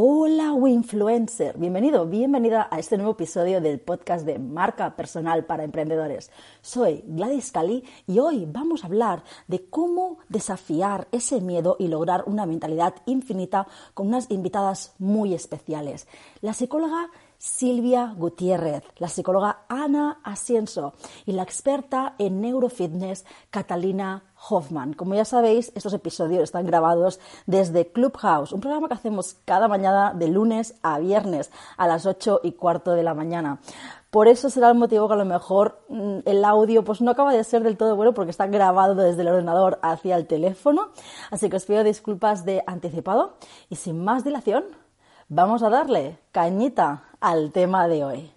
Hola Winfluencer, bienvenido, bienvenida a este nuevo episodio del podcast de Marca Personal para Emprendedores. Soy Gladys Cali y hoy vamos a hablar de cómo desafiar ese miedo y lograr una mentalidad infinita con unas invitadas muy especiales. La psicóloga Silvia Gutiérrez, la psicóloga Ana Asienso y la experta en neurofitness Catalina Hoffman. Como ya sabéis, estos episodios están grabados desde Clubhouse, un programa que hacemos cada mañana de lunes a viernes a las 8 y cuarto de la mañana. Por eso será el motivo que a lo mejor mm, el audio pues no acaba de ser del todo bueno porque está grabado desde el ordenador hacia el teléfono. Así que os pido disculpas de anticipado y sin más dilación, vamos a darle cañita al tema de hoy.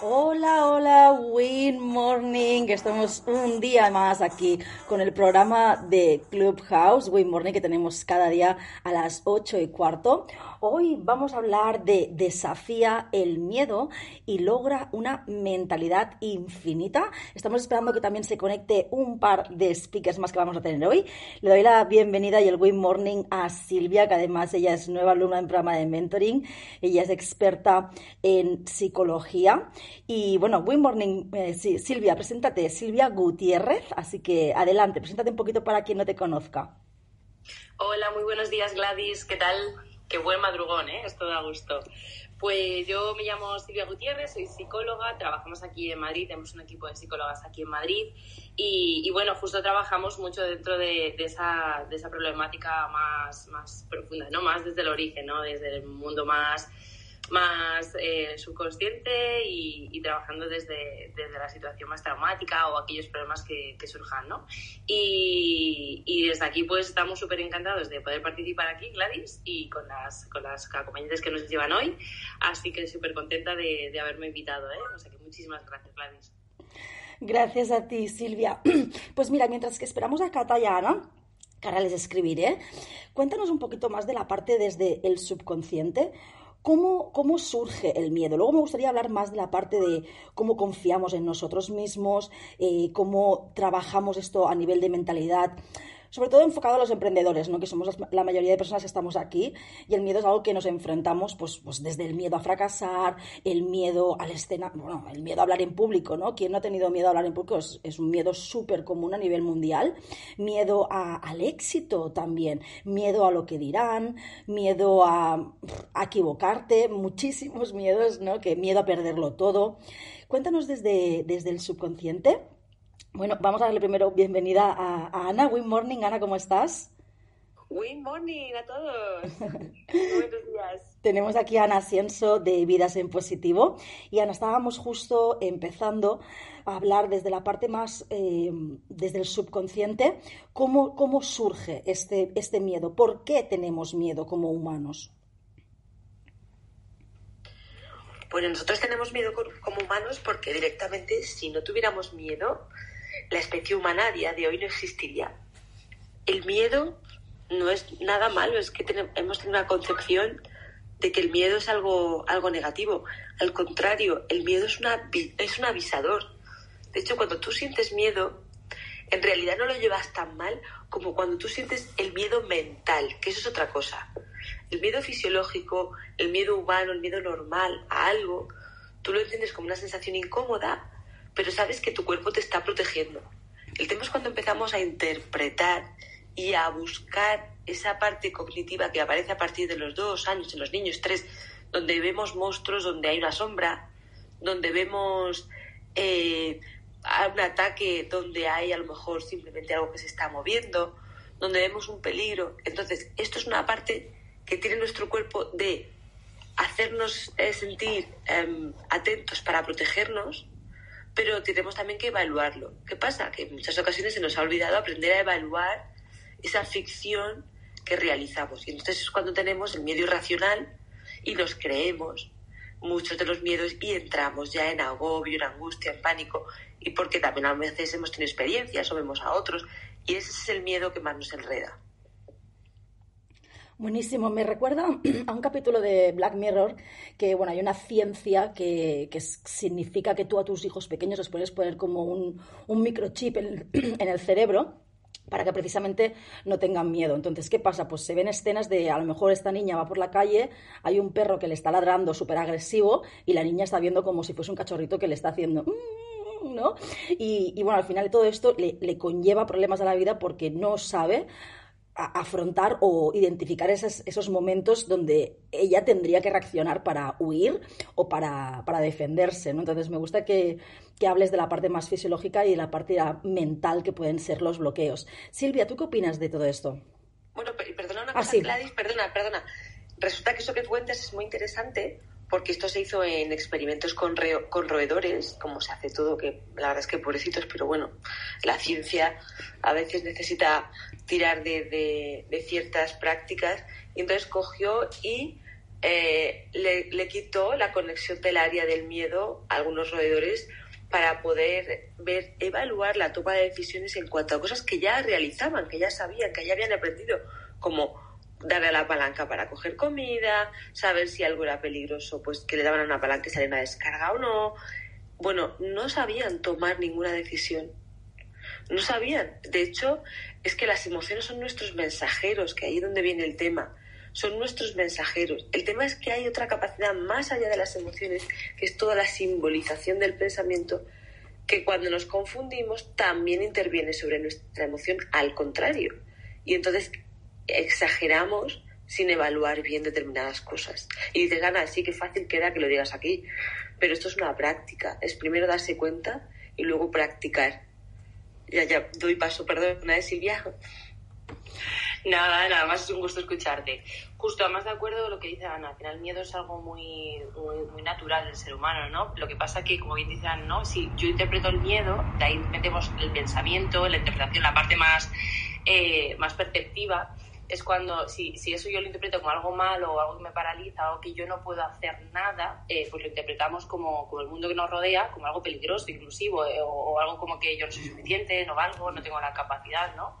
Hola, hola, Win Morning. Estamos un día más aquí con el programa de Clubhouse, Win Morning, que tenemos cada día a las 8 y cuarto. Hoy vamos a hablar de desafía el miedo y logra una mentalidad infinita. Estamos esperando que también se conecte un par de speakers más que vamos a tener hoy. Le doy la bienvenida y el Win Morning a Silvia, que además ella es nueva alumna en programa de mentoring. Ella es experta en psicología. Y bueno, Win Morning, eh, Silvia, preséntate, Silvia Gutiérrez. Así que adelante, preséntate un poquito para quien no te conozca. Hola, muy buenos días Gladys, ¿qué tal? Qué buen madrugón, ¿eh? Esto da gusto. Pues yo me llamo Silvia Gutiérrez, soy psicóloga, trabajamos aquí en Madrid, tenemos un equipo de psicólogas aquí en Madrid y, bueno, justo trabajamos mucho dentro de, esa, de esa problemática más, más profunda, ¿no? Más desde el origen, ¿no? Desde el mundo más más eh, subconsciente y, trabajando desde, desde, la situación más traumática o aquellos problemas que, surjan, ¿no? Y, y, desde aquí pues estamos súper encantados de poder participar aquí, Gladys, y con las, con las acompañantes que nos llevan hoy, así que súper contenta de, de, haberme invitado, ¿eh? O sea que muchísimas gracias, Gladys. Gracias a ti, Silvia. Pues mira, mientras que esperamos a Cata y a Ana, que ahora les escribiré, cuéntanos un poquito más de la parte desde el subconsciente. ¿Cómo, ¿Cómo surge el miedo? Luego me gustaría hablar más de la parte de cómo confiamos en nosotros mismos, eh, cómo trabajamos esto a nivel de mentalidad sobre todo enfocado a los emprendedores, ¿no? que somos la mayoría de personas que estamos aquí, y el miedo es algo que nos enfrentamos pues, pues desde el miedo a fracasar, el miedo al escena, bueno, el miedo a hablar en público, ¿no? ¿Quién no ha tenido miedo a hablar en público? Es, un miedo súper común a nivel mundial. Miedo al éxito también, miedo a lo que dirán, miedo a, a equivocarte, muchísimos miedos, ¿no? Que miedo a perderlo todo. Cuéntanos desde, desde el subconsciente bueno, vamos a darle primero bienvenida a, Ana. Good morning, Ana, ¿cómo estás? Good morning a todos. Buenos días. Tenemos aquí a Ana Cienso de Vidas en Positivo. Y Ana, estábamos justo empezando a hablar desde la parte más, eh, desde el subconsciente, cómo, cómo surge este, este miedo, por qué tenemos miedo como humanos. Bueno, nosotros tenemos miedo como humanos porque directamente si no tuviéramos miedo, la especie humana a de hoy no existiría. El miedo no es nada malo, es que hemos tenido una concepción de que el miedo es algo, algo negativo. Al contrario, el miedo es, una, es un avisador. De hecho, cuando tú sientes miedo, en realidad no lo llevas tan mal como cuando tú sientes el miedo mental, que eso es otra cosa. El miedo fisiológico, el miedo humano, el miedo normal a algo, tú lo entiendes como una sensación incómoda pero sabes que tu cuerpo te está protegiendo. El tema es cuando empezamos a interpretar y a buscar esa parte cognitiva que aparece a partir de los dos años en los niños, tres, donde vemos monstruos, donde hay una sombra, donde vemos eh, un ataque, donde hay a lo mejor simplemente algo que se está moviendo, donde vemos un peligro. Entonces, esto es una parte que tiene nuestro cuerpo de hacernos eh, sentir em, atentos para protegernos pero tenemos también que evaluarlo. ¿Qué pasa? Que en muchas ocasiones se nos ha olvidado aprender a evaluar esa ficción que realizamos. Y entonces es cuando tenemos el miedo irracional y nos creemos muchos de los miedos y entramos ya en agobio, en angustia, en pánico, y porque también a veces hemos tenido experiencias o vemos a otros, y ese es el miedo que más nos enreda. Buenísimo, me recuerda a un capítulo de Black Mirror que, bueno, hay una ciencia que, significa que tú a tus hijos pequeños les puedes poner como un, microchip en, el cerebro para que precisamente no tengan miedo. Entonces, ¿qué pasa? Pues se ven escenas de a lo mejor esta niña va por la calle, hay un perro que le está ladrando súper agresivo y la niña está viendo como si fuese un cachorrito que le está haciendo... Mm", ¿no? Y, bueno, al final todo esto le conlleva problemas a la vida porque no sabe afrontar o identificar esos, esos, momentos donde ella tendría que reaccionar para huir o para, para defenderse. ¿no? Entonces me gusta que, que, hables de la parte más fisiológica y de la parte mental que pueden ser los bloqueos. Silvia, ¿tú qué opinas de todo esto? Bueno, perdona una ah, cosa, Gladys, perdona, perdona. Resulta que eso que cuentas es muy interesante porque esto se hizo en experimentos con, con roedores, como se hace todo, que la verdad es que pobrecitos, pero bueno, la ciencia a veces necesita tirar de, ciertas prácticas, y entonces cogió y eh, le, quitó la conexión del área del miedo a algunos roedores para poder ver, evaluar la toma de decisiones en cuanto a cosas que ya realizaban, que ya sabían, que ya habían aprendido, como darle a la palanca para coger comida, saber si algo era peligroso, pues que le daban a una palanca y salía una descarga o no. Bueno, no sabían tomar ninguna decisión. No sabían. De hecho, es que las emociones son nuestros mensajeros, que ahí es donde viene el tema. Son nuestros mensajeros. El tema es que hay otra capacidad más allá de las emociones, que es toda la simbolización del pensamiento, que cuando nos confundimos también interviene sobre nuestra emoción al contrario. Y entonces exageramos sin evaluar bien determinadas cosas. Y dices, Ana, sí que fácil queda que lo digas aquí, pero esto es una práctica. Es primero darse cuenta y luego practicar. Ya, ya, doy paso, perdón, ¿eh, Silvia? Nada, nada más es un gusto escucharte. Justo, además de acuerdo con lo que dice Ana, al final el miedo es algo muy, muy, natural del ser humano, ¿no? Lo que pasa que, como bien dice Ana, ¿no? Si yo interpreto el miedo, de ahí metemos el pensamiento, la interpretación, la parte más, eh, más perceptiva, es cuando, si, si, eso yo lo interpreto como algo malo o algo que me paraliza o que yo no puedo hacer nada, eh, pues lo interpretamos como, como, el mundo que nos rodea, como algo peligroso, inclusivo, eh, o, algo como que yo no soy suficiente, no valgo, no tengo la capacidad, ¿no?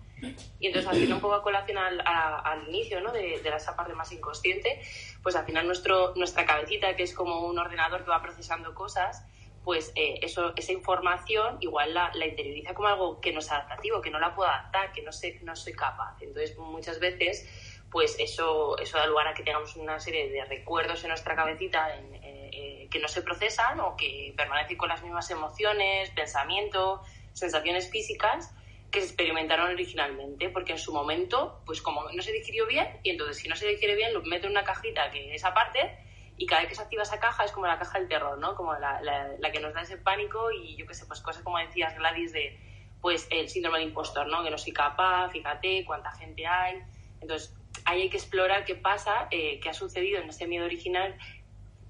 Y entonces, haciendo un poco a colación al, inicio, ¿no? De, de, esa parte más inconsciente, pues al final nuestro, nuestra cabecita, que es como un ordenador que va procesando cosas, pues eh, esa información igual la, interioriza como algo que no es adaptativo, que no la puedo adaptar, que no, sé, no soy capaz. Entonces, muchas veces, pues eso, eso da lugar a que tengamos una serie de recuerdos en nuestra cabecita eh, eh, que no se procesan o que permanecen con las mismas emociones, pensamientos, sensaciones físicas que se experimentaron originalmente, porque en su momento, pues como no se digirió bien, y entonces si no se digiere bien, lo meto en una cajita que es aparte, y cada vez que se activa esa caja es como la caja del terror, ¿no? Como la, la, que nos da ese pánico y yo qué sé, pues cosas como decías Gladys de pues el síndrome del impostor, ¿no? Que no soy capaz, fíjate cuánta gente hay. Entonces, ahí hay que explorar qué pasa, eh, qué ha sucedido en ese miedo original,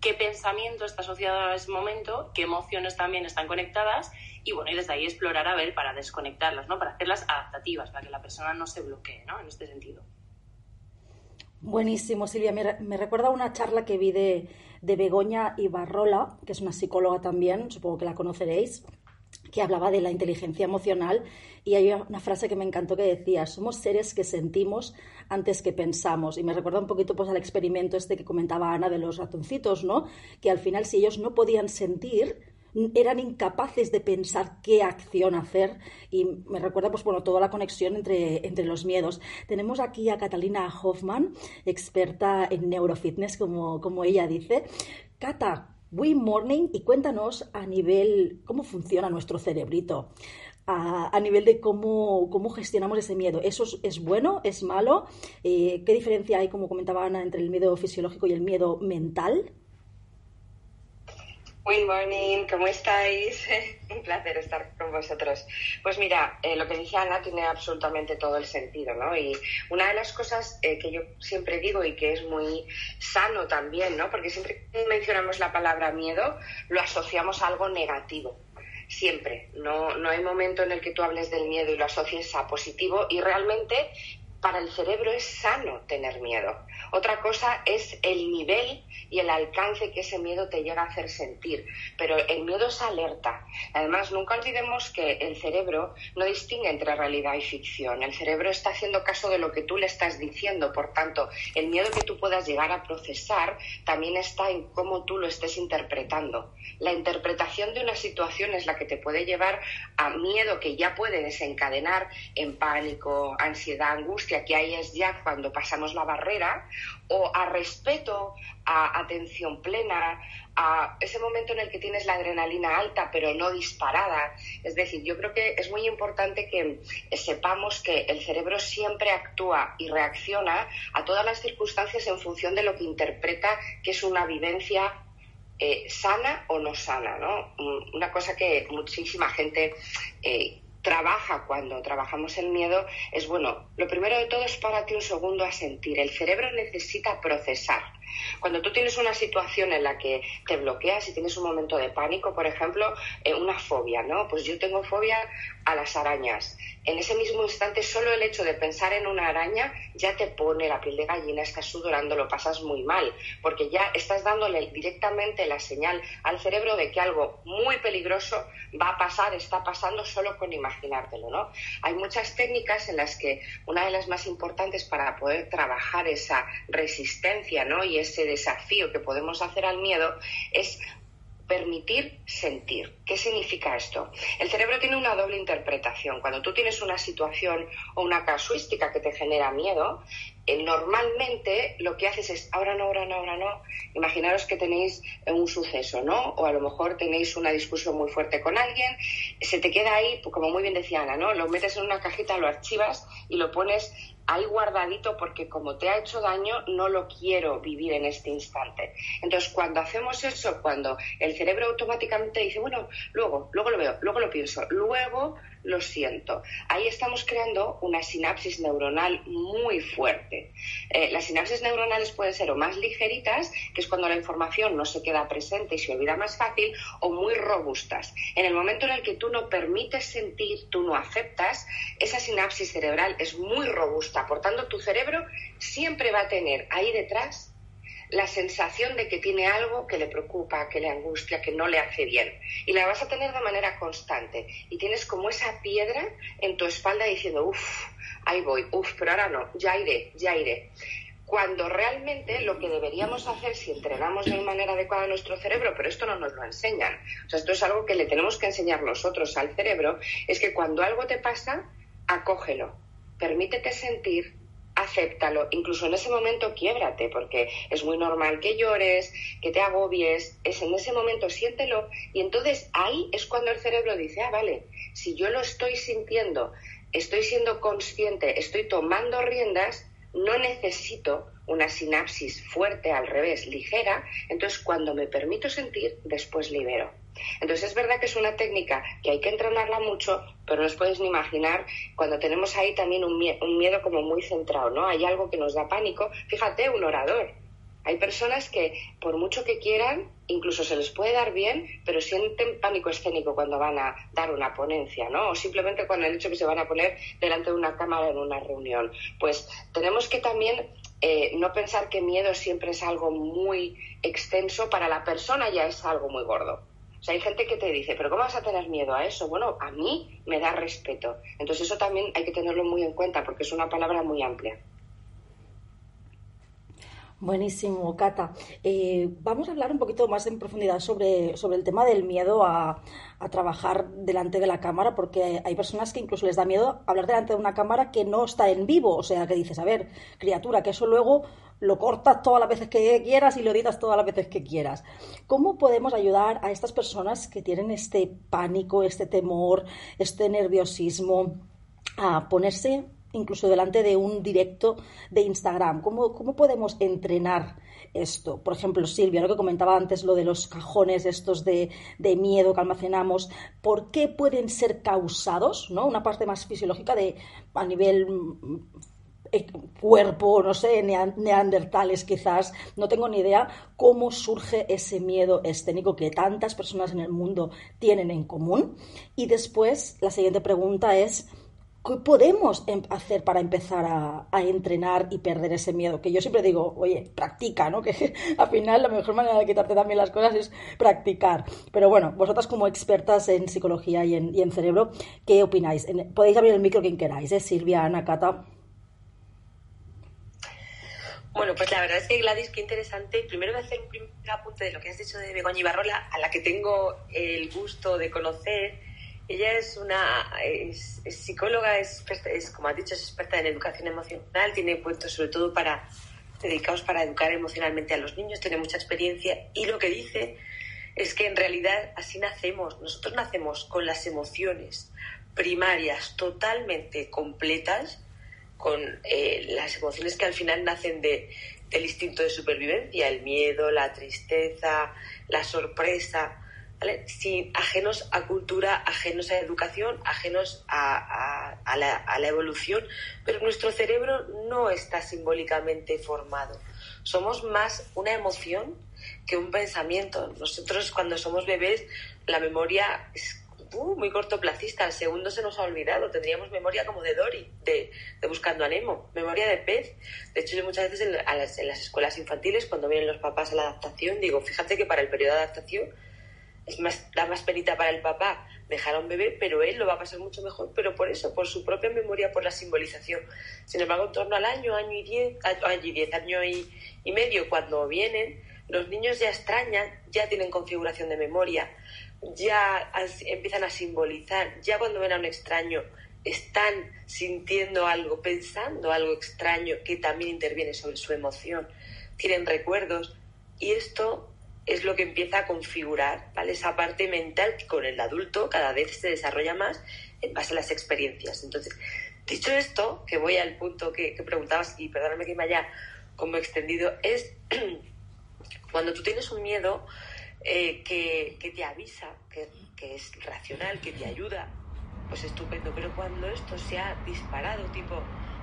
qué pensamiento está asociado a ese momento, qué emociones también están conectadas y bueno, y desde ahí explorar a ver para desconectarlas, ¿no? Para hacerlas adaptativas, para que la persona no se bloquee, ¿no? En este sentido. Buenísimo, Silvia. Me, recuerda una charla que vi de, de Begoña Ibarrola, que es una psicóloga también, supongo que la conoceréis, que hablaba de la inteligencia emocional y hay una frase que me encantó que decía, somos seres que sentimos antes que pensamos. Y me recuerda un poquito pues al experimento este que comentaba Ana de los ratoncitos, ¿no? Que al final si ellos no podían sentir, eran incapaces de pensar qué acción hacer y me recuerda pues bueno toda la conexión entre, entre los miedos. Tenemos aquí a Catalina Hoffman, experta en neurofitness como, como ella dice. Cata, good morning y cuéntanos a nivel cómo funciona nuestro cerebrito. A, nivel de cómo, cómo, gestionamos ese miedo. ¿Eso es, bueno? ¿Es malo? Eh, ¿Qué diferencia hay, como comentaba Ana, entre el miedo fisiológico y el miedo mental? Good morning, ¿cómo estáis? Un placer estar con vosotros. Pues mira, eh, lo que dice Ana tiene absolutamente todo el sentido, ¿no? Y una de las cosas eh, que yo siempre digo y que es muy sano también, ¿no? Porque siempre que mencionamos la palabra miedo, lo asociamos a algo negativo. Siempre. No, no hay momento en el que tú hables del miedo y lo asocies a positivo y realmente para el cerebro es sano tener miedo. Otra cosa es el nivel y el alcance que ese miedo te llega a hacer sentir. Pero el miedo es alerta. Además, nunca olvidemos que el cerebro no distingue entre realidad y ficción. El cerebro está haciendo caso de lo que tú le estás diciendo. Por tanto, el miedo que tú puedas llegar a procesar también está en cómo tú lo estés interpretando. La interpretación de una situación es la que te puede llevar a miedo que ya puede desencadenar en pánico, ansiedad, angustia, que ahí es ya cuando pasamos la barrera, o a respeto, a atención plena, a ese momento en el que tienes la adrenalina alta pero no disparada. Es decir, yo creo que es muy importante que sepamos que el cerebro siempre actúa y reacciona a todas las circunstancias en función de lo que interpreta que es una vivencia eh, sana o no sana, ¿no? Mm, una cosa que muchísima gente eh, trabaja cuando trabajamos el miedo es, bueno, lo primero de todo es párate un segundo a sentir. El cerebro necesita procesar. Cuando tú tienes una situación en la que te bloqueas y tienes un momento de pánico, por ejemplo, eh, una fobia, ¿no? Pues yo tengo fobia a las arañas. En ese mismo instante, solo el hecho de pensar en una araña ya te pone la piel de gallina, estás sudorando, lo pasas muy mal, porque ya estás dándole directamente la señal al cerebro de que algo muy peligroso va a pasar, está pasando solo con imaginártelo, ¿no? Hay muchas técnicas en las que una de las más importantes para poder trabajar esa resistencia, ¿no? Y ese desafío que podemos hacer al miedo es permitir sentir. ¿Qué significa esto? El cerebro tiene una doble interpretación. Cuando tú tienes una situación o una casuística que te genera miedo, normalmente lo que haces es ahora no, ahora no, ahora no. Imaginaros que tenéis un suceso, ¿no? O a lo mejor tenéis una discusión muy fuerte con alguien, se te queda ahí, pues como muy bien decía Ana, ¿no? Lo metes en una cajita, lo archivas y lo pones ahí guardadito porque como te ha hecho daño, no lo quiero vivir en este instante. Entonces, cuando hacemos eso, cuando el cerebro automáticamente dice, bueno, luego, luego lo veo, luego lo pienso, luego lo siento. Ahí estamos creando una sinapsis neuronal muy fuerte. Eh, las sinapsis neuronales pueden ser o más ligeritas, que es cuando la información no se queda presente y se olvida más fácil, o muy robustas. En el momento en el que tú no permites sentir, tú no aceptas, esa sinapsis cerebral es muy robusta. Por tanto, tu cerebro siempre va a tener ahí detrás la sensación de que tiene algo que le preocupa, que le angustia, que no le hace bien. Y la vas a tener de manera constante. Y tienes como esa piedra en tu espalda diciendo, uff, ahí voy, uff, pero ahora no, ya iré, ya iré. Cuando realmente lo que deberíamos hacer si entrenamos de manera adecuada nuestro cerebro, pero esto no nos lo enseñan, o sea, esto es algo que le tenemos que enseñar nosotros al cerebro, es que cuando algo te pasa, acógelo, permítete sentir, acéptalo, incluso en ese momento quiebrate, porque es muy normal que llores, que te agobies, es en ese momento siéntelo. Y entonces ahí es cuando el cerebro dice, ah, vale, si yo lo estoy sintiendo, estoy siendo consciente, estoy tomando riendas, no necesito una sinapsis fuerte al revés, ligera, entonces cuando me permito sentir, después libero. Entonces es verdad que es una técnica que hay que entrenarla mucho, pero no os podéis ni imaginar cuando tenemos ahí también un, miedo, como muy centrado, ¿no? Hay algo que nos da pánico. Fíjate, un orador. Hay personas que, por mucho que quieran, incluso se les puede dar bien, pero sienten pánico escénico cuando van a dar una ponencia, ¿no? O simplemente con el hecho que se van a poner delante de una cámara en una reunión. Pues tenemos que también eh, no pensar que miedo siempre es algo muy extenso, para la persona ya es algo muy gordo. O sea, hay gente que te dice, pero ¿cómo vas a tener miedo a eso? Bueno, a mí me da respeto. Entonces eso también hay que tenerlo muy en cuenta porque es una palabra muy amplia. Buenísimo, Cata. Eh, vamos a hablar un poquito más en profundidad sobre, sobre el tema del miedo a, a, trabajar delante de la cámara, porque hay personas que incluso les da miedo hablar delante de una cámara que no está en vivo. O sea, que dices, a ver, criatura, que eso luego lo cortas todas las veces que quieras y lo editas todas las veces que quieras. ¿Cómo podemos ayudar a estas personas que tienen este pánico, este temor, este nerviosismo a ponerse incluso delante de un directo de Instagram? ¿Cómo, cómo podemos entrenar esto? Por ejemplo, Silvia, lo que comentaba antes, lo de los cajones estos de, de, miedo que almacenamos, ¿por qué pueden ser causados? ¿no? Una parte más fisiológica de a nivel cuerpo, no sé, neandertales quizás, no tengo ni idea cómo surge ese miedo escénico que tantas personas en el mundo tienen en común. Y después, la siguiente pregunta es, ¿qué podemos em, hacer para empezar a, entrenar y perder ese miedo? Que yo siempre digo, oye, practica, ¿no? Que al final la mejor manera de quitarte también las cosas es practicar. Pero bueno, vosotras como expertas en psicología y en, cerebro, ¿qué opináis? podéis abrir el micro quien queráis, ¿eh? Silvia, Ana, Cata. Bueno, pues la verdad es que Gladys, qué interesante. Primero voy a hacer un primer apunte de lo que has dicho de Begoña Ibarrola, a la que tengo el gusto de conocer. Ella es una es, psicóloga, es, como has dicho, es experta en educación emocional, tiene puestos sobre todo para dedicados para educar emocionalmente a los niños, tiene mucha experiencia y lo que dice es que en realidad así nacemos. Nosotros nacemos con las emociones primarias totalmente completas con eh, las emociones que al final nacen de, del instinto de supervivencia, el miedo, la tristeza, la sorpresa, Sin, ajenos a cultura, ajenos a educación, ajenos a, a, la, a, la, evolución, pero nuestro cerebro no está simbólicamente formado. Somos más una emoción que un pensamiento. Nosotros cuando somos bebés, la memoria es uh, muy cortoplacista, al segundo se nos ha olvidado, tendríamos memoria como de Dory, de, Buscando a Nemo, memoria de pez. De hecho, yo muchas veces en, las, escuelas infantiles, cuando vienen los papás a la adaptación, digo, fíjate que para el periodo de adaptación es más, da más penita para el papá dejar a un bebé, pero él lo va a pasar mucho mejor, pero por eso, por su propia memoria, por la simbolización. Sin embargo, en torno al año, año y diez, año y diez, año y, y medio, cuando vienen, los niños ya extrañan, ya tienen configuración de memoria, ya empiezan a simbolizar, ya cuando ven a un extraño están sintiendo algo, pensando algo extraño que también interviene sobre su emoción, tienen recuerdos y esto es lo que empieza a configurar, ¿vale? Esa parte mental que con el adulto cada vez se desarrolla más en base a las experiencias. Entonces, dicho esto, que voy al punto que, preguntabas y perdóname que me haya como extendido, es cuando tú tienes un miedo, eh, que, te avisa, que, es racional, que te ayuda, pues estupendo. Pero cuando esto se ha disparado, tipo,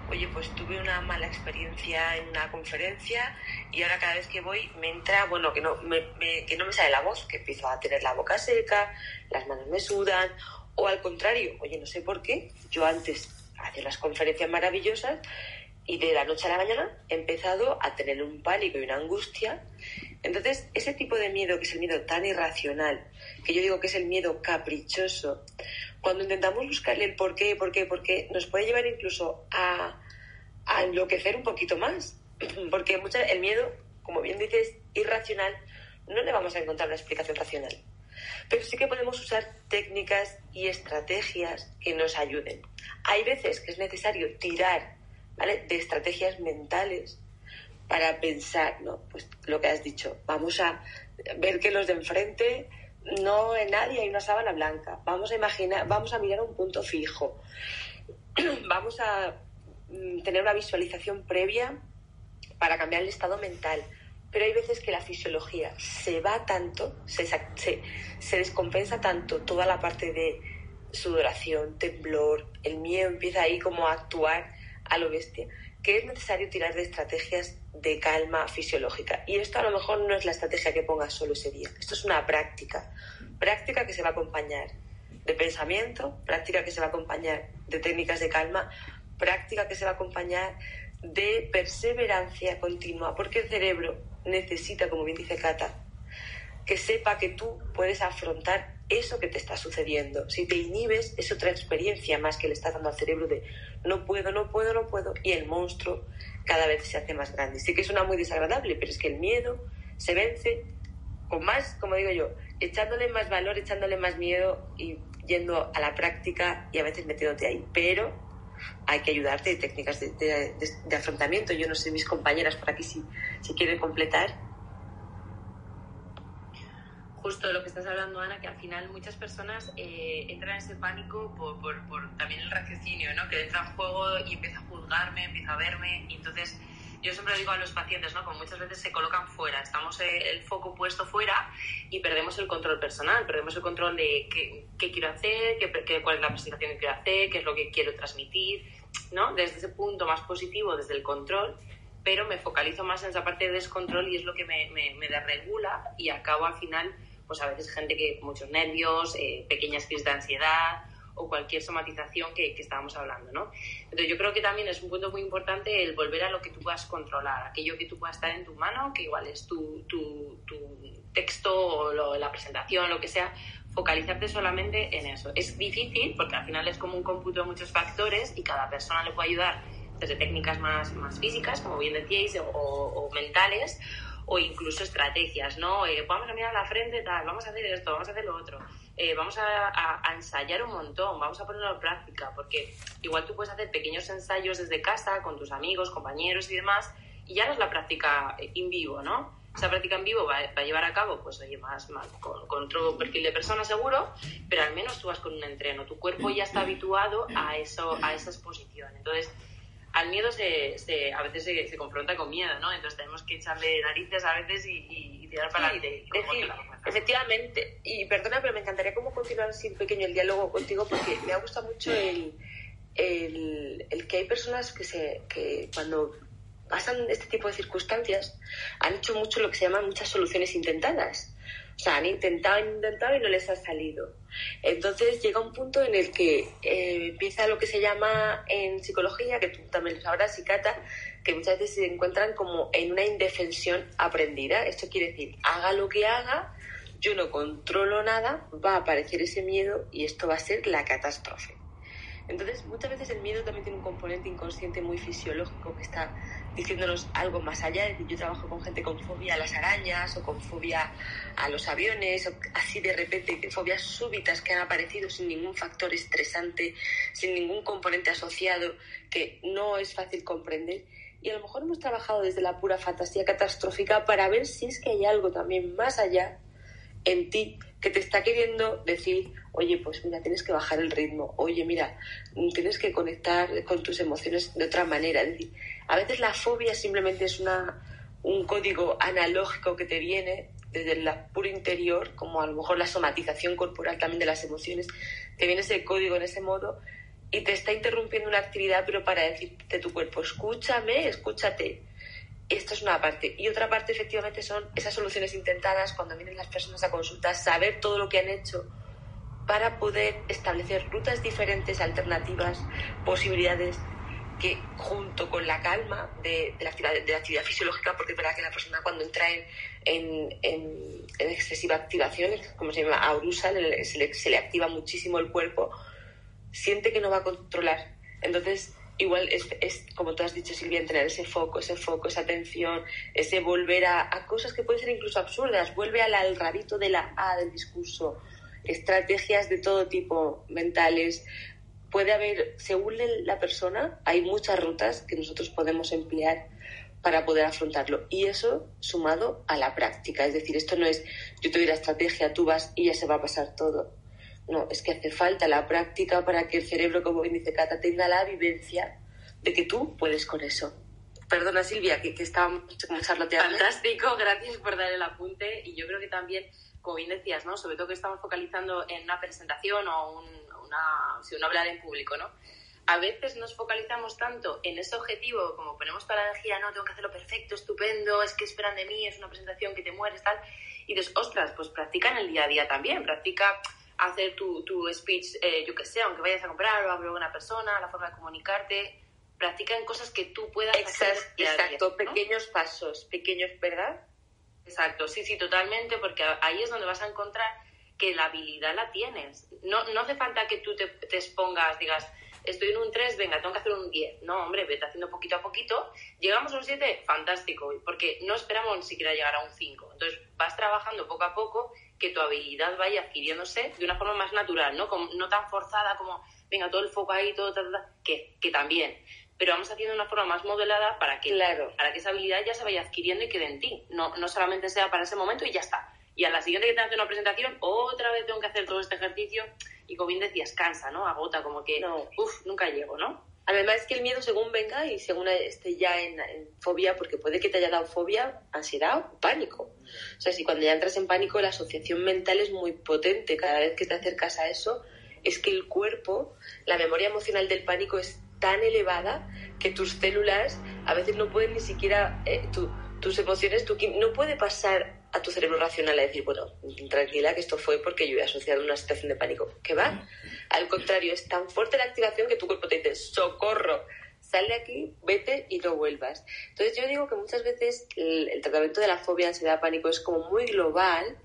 oye, pues tuve una mala experiencia en una conferencia y ahora cada vez que voy me entra, bueno, que no me, que no me sale la voz, que empiezo a tener la boca seca, las manos me sudan, o al contrario, oye, no sé por qué, yo antes hacía las conferencias maravillosas y de la noche a la mañana he empezado a tener un pánico y una angustia entonces, ese tipo de miedo, que es el miedo tan irracional, que yo digo que es el miedo caprichoso, cuando intentamos buscarle el por qué, por qué, por qué, nos puede llevar incluso a, enloquecer un poquito más. Porque mucha, el miedo, como bien dices, irracional, no le vamos a encontrar la explicación racional. Pero sí que podemos usar técnicas y estrategias que nos ayuden. Hay veces que es necesario tirar de estrategias mentales para pensar, ¿no? Pues lo que has dicho, vamos a ver que los de enfrente no en nadie hay una sábana blanca, vamos a imaginar, vamos a mirar un punto fijo, vamos a mm, tener una visualización previa para cambiar el estado mental. Pero hay veces que la fisiología se va tanto, se, se, se descompensa tanto toda la parte de sudoración, temblor, el miedo empieza ahí como a actuar a lo bestia, que es necesario tirar de estrategias de calma fisiológica. Y esto a lo mejor no es la estrategia que pongas solo ese día. Esto es una práctica. Práctica que se va a acompañar de pensamiento, práctica que se va a acompañar de técnicas de calma, práctica que se va a acompañar de perseverancia continua, porque el cerebro necesita, como bien dice Cata, que sepa que tú puedes afrontar eso que te está sucediendo. Si te inhibes, es otra experiencia más que le estás dando al cerebro de no puedo, no puedo, no puedo, y el monstruo cada vez se hace más grande. Sí que suena muy desagradable, pero es que el miedo se vence con más, como digo yo, echándole más valor, echándole más miedo y yendo a la práctica y a veces metiéndote ahí. Pero hay que ayudarte de técnicas de, afrontamiento. Yo no sé, mis compañeras por aquí si, si quieren completar justo lo que estás hablando, Ana, que al final muchas personas eh, entran en ese pánico por, por, también el raciocinio, ¿no? Que entra en juego y empieza a juzgarme, empieza a verme, y entonces yo siempre digo a los pacientes, ¿no? Como muchas veces se colocan fuera, estamos eh, el foco puesto fuera y perdemos el control personal, perdemos el control de qué, qué quiero hacer, qué, cuál es la presentación que quiero hacer, qué es lo que quiero transmitir, ¿no? Desde ese punto más positivo, desde el control, pero me focalizo más en esa parte de descontrol y es lo que me, me, me desregula y acabo al final pues a veces gente que muchos nervios, eh, pequeñas crisis de ansiedad o cualquier somatización que, que, estábamos hablando, ¿no? Entonces yo creo que también es un punto muy importante el volver a lo que tú puedas controlar, aquello que tú puedas estar en tu mano, que igual es tu, tu, tu texto o la presentación, lo que sea, focalizarte solamente en eso. Es difícil porque al final es como un cómputo de muchos factores y cada persona le puede ayudar desde técnicas más, más físicas, como bien decíais, o, o mentales, o incluso estrategias, ¿no? Eh, vamos a mirar la frente, tal, vamos a hacer esto, vamos a hacer lo otro. Eh, vamos a, ensayar un montón, vamos a ponerlo en práctica, porque igual tú puedes hacer pequeños ensayos desde casa con tus amigos, compañeros y demás, y ya no es la práctica en vivo, ¿no? Esa práctica en vivo va, a llevar a cabo, pues oye, más, con, con, otro perfil de persona seguro, pero al menos tú vas con un entreno, tu cuerpo ya está habituado a, eso, a esa exposición. Entonces, al miedo se, se a veces se, se, confronta con miedo, ¿no? Entonces tenemos que echarle narices a veces y, y tirar para adelante. efectivamente, y perdona, pero me encantaría como continuar así un pequeño el diálogo contigo porque me ha gustado mucho el, el, el que hay personas que, se, que cuando pasan este tipo de circunstancias han hecho mucho lo que se llaman muchas soluciones intentadas. O sea, han intentado, han intentado y no les ha salido. Entonces llega un punto en el que eh, empieza lo que se llama en psicología, que tú también lo sabrás, Cata, que muchas veces se encuentran como en una indefensión aprendida. Esto quiere decir, haga lo que haga, yo no controlo nada, va a aparecer ese miedo y esto va a ser la catástrofe. Entonces, muchas veces el miedo también tiene un componente inconsciente muy fisiológico que está diciéndonos algo más allá. Yo trabajo con gente con fobia a las arañas o con fobia a los aviones, así de repente, fobias súbitas que han aparecido sin ningún factor estresante, sin ningún componente asociado, que no es fácil comprender. Y a lo mejor hemos trabajado desde la pura fantasía catastrófica para ver si es que hay algo también más allá en ti que te está queriendo decir, oye, pues mira, tienes que bajar el ritmo, oye, mira, tienes que conectar con tus emociones de otra manera. A veces la fobia simplemente es una, un código analógico que te viene desde el puro interior, como a lo mejor la somatización corporal también de las emociones, te viene ese código en ese modo y te está interrumpiendo una actividad, pero para decirte tu cuerpo, escúchame, escúchate esto es una parte. Y otra parte, efectivamente, son esas soluciones intentadas cuando vienen las personas a consulta, saber todo lo que han hecho para poder establecer rutas diferentes, alternativas, posibilidades que junto con la calma de, la, actividad, de la actividad fisiológica, porque es verdad que la persona cuando entra en, en, excesiva activación, como se llama aurusal, se le, se le activa muchísimo el cuerpo, siente que no va a controlar. Entonces, igual es, como tú has dicho, Silvia, tener ese foco, ese foco, esa atención, ese volver a, cosas que pueden ser incluso absurdas, vuelve al, al rabito de la A del discurso, estrategias de todo tipo, mentales. Puede haber, según la persona, hay muchas rutas que nosotros podemos emplear para poder afrontarlo. Y eso sumado a la práctica. Es decir, esto no es yo te doy la estrategia, tú vas y ya se va a pasar todo no, es que hace falta la práctica para que el cerebro, como bien dice Cata, tenga la vivencia de que tú puedes con eso. Perdona, Silvia, que, que como charloteando. Fantástico, gracias por dar el apunte. Y yo creo que también, como bien decías, ¿no? Sobre todo que estamos focalizando en una presentación o una, si un hablar en público, ¿no? A veces nos focalizamos tanto en ese objetivo, como ponemos toda la energía, no, tengo que hacerlo perfecto, estupendo, es que esperan de mí, es una presentación que te mueres, tal. Y dices, ostras, pues practica en el día a día también, practica hacer tu, tu speech, eh, yo que sé, aunque vayas a comprar o a una persona, la forma de comunicarte, practica en cosas que tú puedas hacer. Exacto, pequeños pasos, pequeños, ¿verdad? Exacto, sí, sí, totalmente, porque ahí es donde vas a encontrar que la habilidad la tienes. No, no hace falta que tú te, te expongas, digas, estoy en un 3, venga, tengo que hacer un 10. No, hombre, vete haciendo poquito a poquito. Llegamos a un 7, fantástico, porque no esperamos ni siquiera llegar a un 5. Entonces vas trabajando poco a poco que tu habilidad vaya adquiriéndose de una forma más natural, ¿no? Como, no tan forzada como, venga, todo el foco ahí, todo, que, que también. Pero vamos haciendo de una forma más modelada para que, claro. para que esa habilidad ya se vaya adquiriendo y quede en ti. No, no solamente sea para ese momento y ya está. Y a la siguiente que tenga que hacer una presentación, otra vez tengo que hacer todo este ejercicio y como bien decías, cansa, ¿no? Agota, como que, no. uff, nunca llego, ¿no? Además es que el miedo según venga y según esté ya en, fobia, porque puede que te haya dado fobia, ansiedad o pánico. O sea, si cuando ya entras en pánico la asociación mental es muy potente, cada vez que te acercas a eso, es que el cuerpo, la memoria emocional del pánico es tan elevada que tus células a veces no pueden ni siquiera, eh, tus emociones, tu, no puede pasar a tu cerebro racional a decir, bueno, tranquila, que esto fue porque yo he asociado una situación de pánico. ¿Qué va? Al contrario, es tan fuerte la activación que tu cuerpo te dice, socorro, sal de aquí, vete y no vuelvas. Entonces yo digo que muchas veces el, el tratamiento de la fobia, ansiedad, pánico es como muy global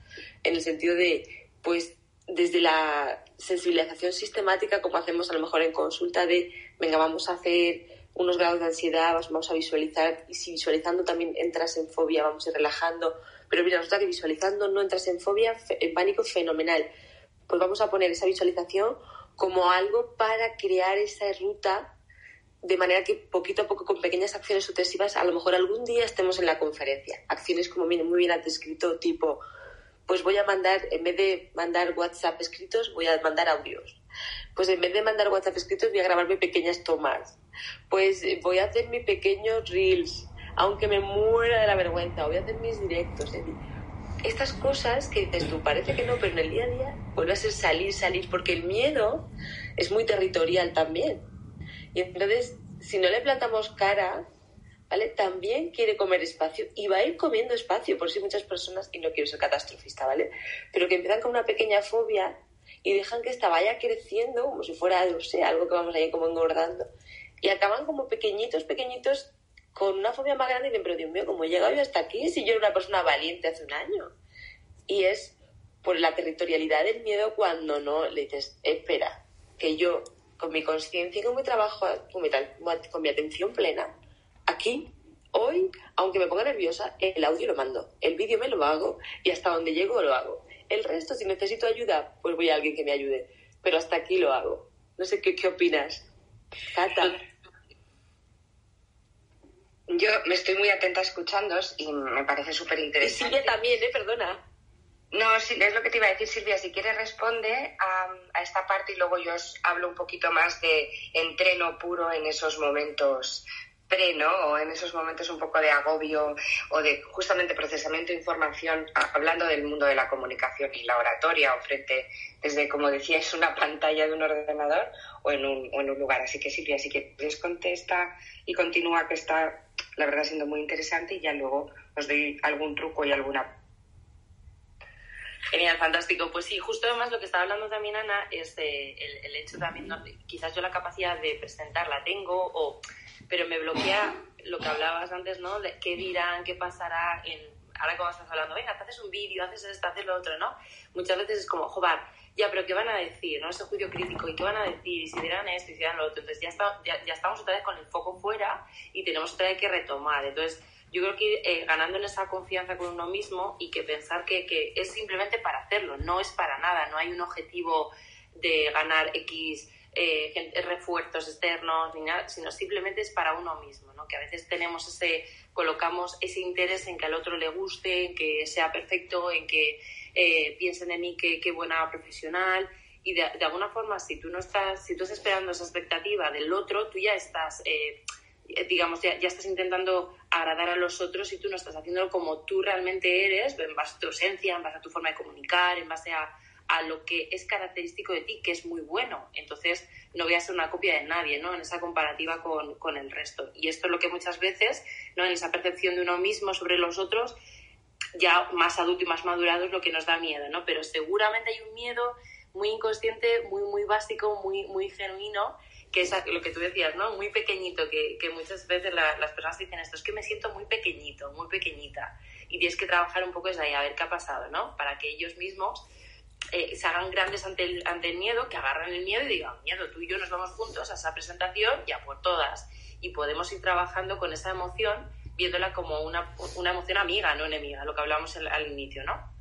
en el sentido de, pues, desde la sensibilización sistemática, como hacemos a lo mejor en consulta de, venga, vamos a hacer unos grados de ansiedad, vamos a visualizar, y si visualizando también entras en fobia, vamos a ir relajando. Pero mira, resulta que visualizando no entras en fobia, en pánico, fenomenal. Pues vamos a poner esa visualización como algo para crear esa ruta de manera que poquito a poco, con pequeñas acciones sucesivas, a lo mejor algún día estemos en la conferencia. Acciones como muy bien has descrito, tipo, pues voy a mandar, en vez de mandar WhatsApp escritos, voy a mandar audios. Pues en vez de mandar WhatsApp escritos, voy a grabarme pequeñas tomas. Pues eh, voy a hacer mis pequeños reels, aunque me muera de la vergüenza, voy a hacer mis directos. estas cosas que dices tú, parece que no, pero en el día a día vuelve a ser salir, salir, porque el miedo es muy territorial también. Y entonces, si no le plantamos cara, ¿vale? También quiere comer espacio y va a ir comiendo espacio, por si muchas personas, y no quiero ser catastrofista, ¿vale? Pero que empiezan con una pequeña fobia y dejan que esta vaya creciendo como si fuera, no sé, algo que vamos ahí como engordando. Y acaban como pequeñitos, pequeñitos, con una fobia más grande y dicen, pero Dios mío, ¿cómo he llegado yo hasta aquí si yo era una persona valiente hace un año? Y es por la territorialidad del miedo cuando no le dices, espera, que yo con mi conciencia y con mi trabajo, con mi, con mi atención plena, aquí, hoy, aunque me ponga nerviosa, el audio lo mando, el vídeo me lo hago y hasta donde llego lo hago. El resto, si necesito ayuda, pues voy a alguien que me ayude. Pero hasta aquí lo hago. No sé qué, qué opinas. Cata. Yo me estoy muy atenta escuchándos y me parece súper interesante. Y Silvia también, ¿eh? Perdona. No, es lo que te iba a decir, Silvia. Si quieres, responde a, a, esta parte y luego yo os hablo un poquito más de entreno puro en esos momentos pre, ¿no? O en esos momentos un poco de agobio o de justamente procesamiento de información, hablando del mundo de la comunicación y la oratoria, o frente, desde, como decíais, una pantalla de un ordenador o en un, o en un lugar. Así que Silvia, si quieres contesta y continúa, que está, la verdad, siendo muy interesante y ya luego os doy algún truco y alguna Genial, fantástico. Pues sí, justo además lo que estaba hablando también Ana es el, el, hecho también, ¿no? quizás yo la capacidad de presentar la tengo o pero me bloquea lo que hablabas antes, ¿no? Qué dirán, qué pasará en... Ahora como estás hablando, venga, te haces un vídeo, haces esto, haces lo otro, ¿no? Muchas veces es como, joder, ya, pero ¿qué van a decir? ¿No? Ese juicio crítico, ¿y qué van a decir? Y si dirán esto, y si dirán lo otro. Entonces ya, está, ya, ya estamos otra vez con el foco fuera y tenemos otra vez que retomar. Entonces yo creo que eh, ganando en esa confianza con uno mismo y que pensar que, que es simplemente para hacerlo, no es para nada, no hay un objetivo de ganar X eh, refuerzos externos ni nada, sino simplemente es para uno mismo, ¿no? Que a veces tenemos ese, colocamos ese interés en que al otro le guste, en que sea perfecto, en que eh, piensen en mí que, qué buena profesional y de, alguna forma si tú no estás, si tú estás esperando esa expectativa del otro, tú ya estás, eh, digamos, ya, ya, estás intentando agradar a los otros y tú no estás haciéndolo como tú realmente eres, en base a tu esencia, en base a tu forma de comunicar, en base a a lo que es característico de ti, que es muy bueno. Entonces, no voy a ser una copia de nadie, ¿no? En esa comparativa con, con el resto. Y esto es lo que muchas veces, ¿no? En esa percepción de uno mismo sobre los otros, ya más adulto y más madurado es lo que nos da miedo, ¿no? Pero seguramente hay un miedo muy inconsciente, muy, muy básico, muy, muy genuino, que es lo que tú decías, ¿no? Muy pequeñito, que, que muchas veces las personas dicen esto, es que me siento muy pequeñito, muy pequeñita. Y tienes que trabajar un poco desde ahí, a ver qué ha pasado, ¿no? Para que ellos mismos eh, se hagan grandes ante el, ante el miedo, que agarran el miedo y digan, miedo, tú y yo nos vamos juntos a esa presentación ya por todas. Y podemos ir trabajando con esa emoción, viéndola como una, una emoción amiga, no enemiga, lo que hablábamos al inicio, ¿no?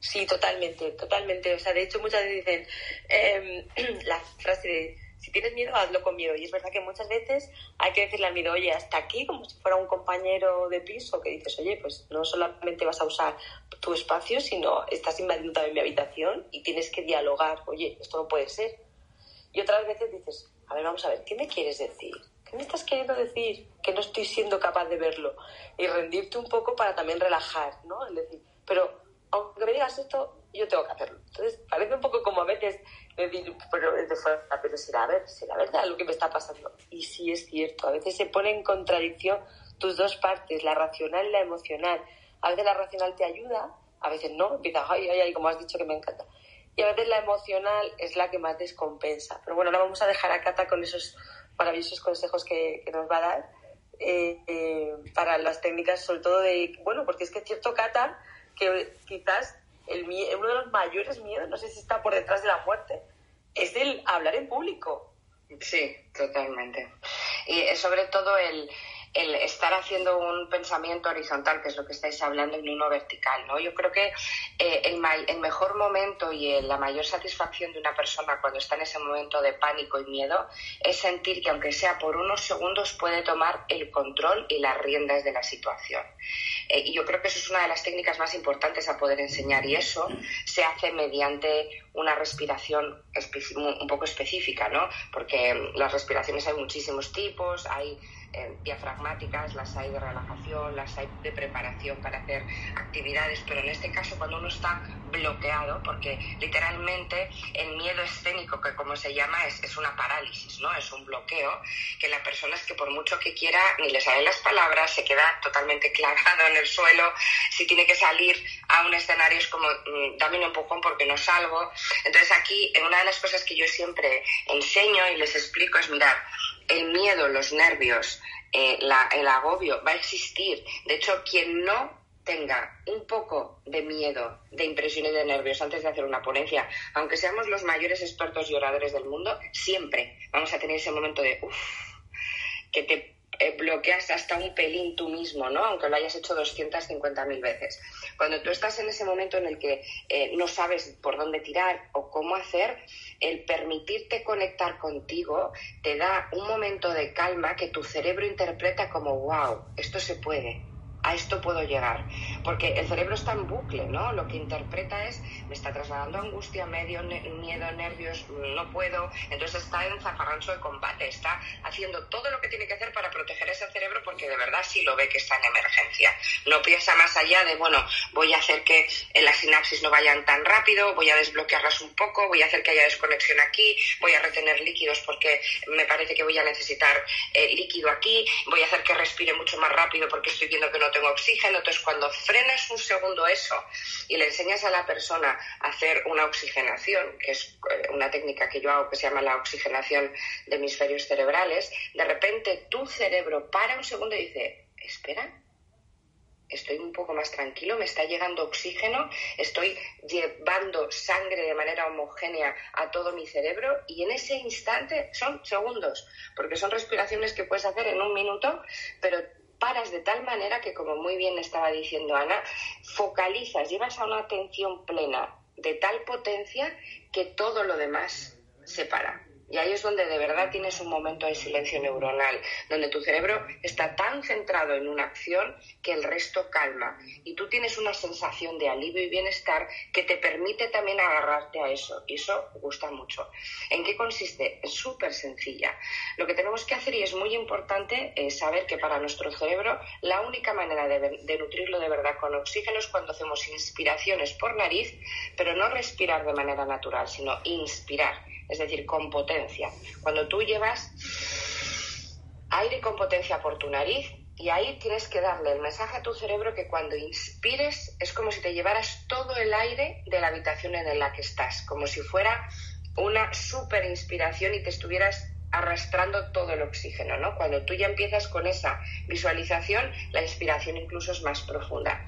Sí, totalmente, totalmente. O sea, de hecho muchas veces dicen eh, la frase de si tienes miedo, hazlo con miedo. Y es verdad que muchas veces hay que decirle al miedo, oye, hasta aquí, como si fuera un compañero de piso, que dices, oye, pues no solamente vas a usar tu espacio, sino estás invadiendo también mi habitación y tienes que dialogar, oye, esto no puede ser. Y otras veces dices, a ver, vamos a ver, ¿qué me quieres decir? ¿Qué me estás queriendo decir? Que no estoy siendo capaz de verlo. Y rendirte un poco para también relajar, ¿no? Es decir, pero aunque me digas esto, yo tengo que hacerlo. Entonces, parece un poco como a veces pero desde fuera, pero será, será verdad lo que me está pasando. Y sí es cierto, a veces se pone en contradicción tus dos partes, la racional y la emocional. A veces la racional te ayuda, a veces no, empieza, ay, ay, ay, como has dicho que me encanta. Y a veces la emocional es la que más descompensa. Pero bueno, ahora vamos a dejar a Cata con esos maravillosos consejos que, nos va a dar eh, eh, para las técnicas, sobre todo de, bueno, porque es que es cierto, Cata, que quizás el, uno de los mayores miedos, no sé si está por detrás de la muerte, es el hablar en público. Sí, totalmente. Y sobre todo el, el estar haciendo un pensamiento horizontal, que es lo que estáis hablando, en uno vertical, ¿no? Yo creo que eh, el, mejor momento y la mayor satisfacción de una persona cuando está en ese momento de pánico y miedo es sentir que aunque sea por unos segundos puede tomar el control y las riendas de la situación. Eh, y yo creo que eso es una de las técnicas más importantes a poder enseñar y eso se hace mediante una respiración un poco específica, ¿no? Porque las respiraciones hay muchísimos tipos, hay eh, diafragmáticas, las hay de relajación, las hay de preparación para hacer actividades, pero en este caso cuando uno está bloqueado, porque literalmente el miedo escénico, que como se llama, es, es una parálisis, ¿no? Es un bloqueo, que la persona es que por mucho que quiera, ni le salen las palabras, se queda totalmente clavado en el suelo, si tiene que salir a un escenario es como, mm, dame un empujón porque no salgo. Entonces aquí, una de las cosas que yo siempre enseño y les explico es, mirar, el miedo, los nervios, eh, el agobio va a existir. De hecho, quien no tenga un poco de miedo, de impresión y de nervios antes de hacer una ponencia, aunque seamos los mayores expertos y oradores del mundo, siempre vamos a tener ese momento de uff, que te eh, bloqueas hasta un pelín tú mismo, ¿no? Aunque lo hayas hecho 250.000 veces. Cuando tú estás en ese momento en el que eh, no sabes por dónde tirar o cómo hacer, el permitirte conectar contigo te da un momento de calma que tu cerebro interpreta como, wow, esto se puede a esto puedo llegar. Porque el cerebro está en bucle, ¿no? Lo que interpreta es, me está trasladando angustia, medio, miedo, nervios, no puedo. Entonces está en zafarrancho de combate, está haciendo todo lo que tiene que hacer para proteger ese cerebro porque de verdad sí lo ve que está en emergencia. No piensa más allá de, bueno, voy a hacer que las sinapsis no vayan tan rápido, voy a desbloquearlas un poco, voy a hacer que haya desconexión aquí, voy a retener líquidos porque me parece que voy a necesitar eh, líquido aquí, voy a hacer que respire mucho más rápido porque estoy viendo que no tengo oxígeno. Entonces, cuando frenas un segundo eso y le enseñas a la persona a hacer una oxigenación, que es eh, una técnica que yo hago que se llama la oxigenación de hemisferios cerebrales, de repente tu cerebro para un segundo y dice, espera, estoy un poco más tranquilo, me está llegando oxígeno, estoy llevando sangre de manera homogénea a todo mi cerebro y en ese instante son segundos, porque son respiraciones que puedes hacer en un minuto, pero paras de tal manera que, como muy bien estaba diciendo Ana, focalizas, llevas a una atención plena de tal potencia que todo lo demás se para. Y ahí es donde de verdad tienes un momento de silencio neuronal, donde tu cerebro está tan centrado en una acción que el resto calma. Y tú tienes una sensación de alivio y bienestar que te permite también agarrarte a eso. Y eso gusta mucho. ¿En qué consiste? Es súper sencilla. Lo que tenemos que hacer, y es muy importante, es saber que para nuestro cerebro la única manera de, de nutrirlo de verdad con oxígeno es cuando hacemos inspiraciones por nariz, pero no respirar de manera natural, sino inspirar es decir, con potencia. Cuando tú llevas aire con potencia por tu nariz y ahí tienes que darle el mensaje a tu cerebro que cuando inspires es como si te llevaras todo el aire de la habitación en la que estás, como si fuera una super inspiración y te estuvieras arrastrando todo el oxígeno, ¿no? Cuando tú ya empiezas con esa visualización, la inspiración incluso es más profunda.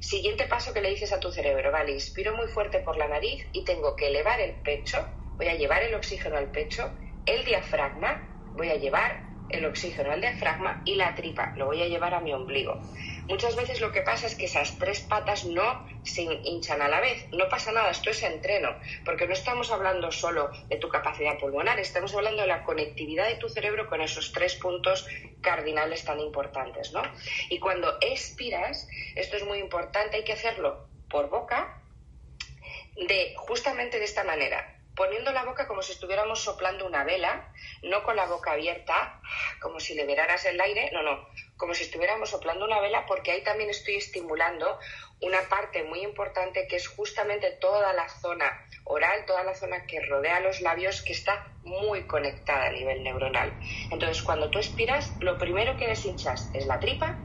Siguiente paso que le dices a tu cerebro, vale, inspiro muy fuerte por la nariz y tengo que elevar el pecho voy a llevar el oxígeno al pecho, el diafragma, voy a llevar el oxígeno al diafragma y la tripa, lo voy a llevar a mi ombligo. Muchas veces lo que pasa es que esas tres patas no se hinchan a la vez. No pasa nada, esto es entreno, porque no estamos hablando solo de tu capacidad pulmonar, estamos hablando de la conectividad de tu cerebro con esos tres puntos cardinales tan importantes, ¿no? Y cuando expiras, esto es muy importante, hay que hacerlo por boca, de justamente de esta manera poniendo la boca como si estuviéramos soplando una vela, no con la boca abierta, como si liberaras el aire, no, no, como si estuviéramos soplando una vela, porque ahí también estoy estimulando una parte muy importante que es justamente toda la zona oral, toda la zona que rodea los labios, que está muy conectada a nivel neuronal. Entonces, cuando tú expiras, lo primero que deshinchas es la tripa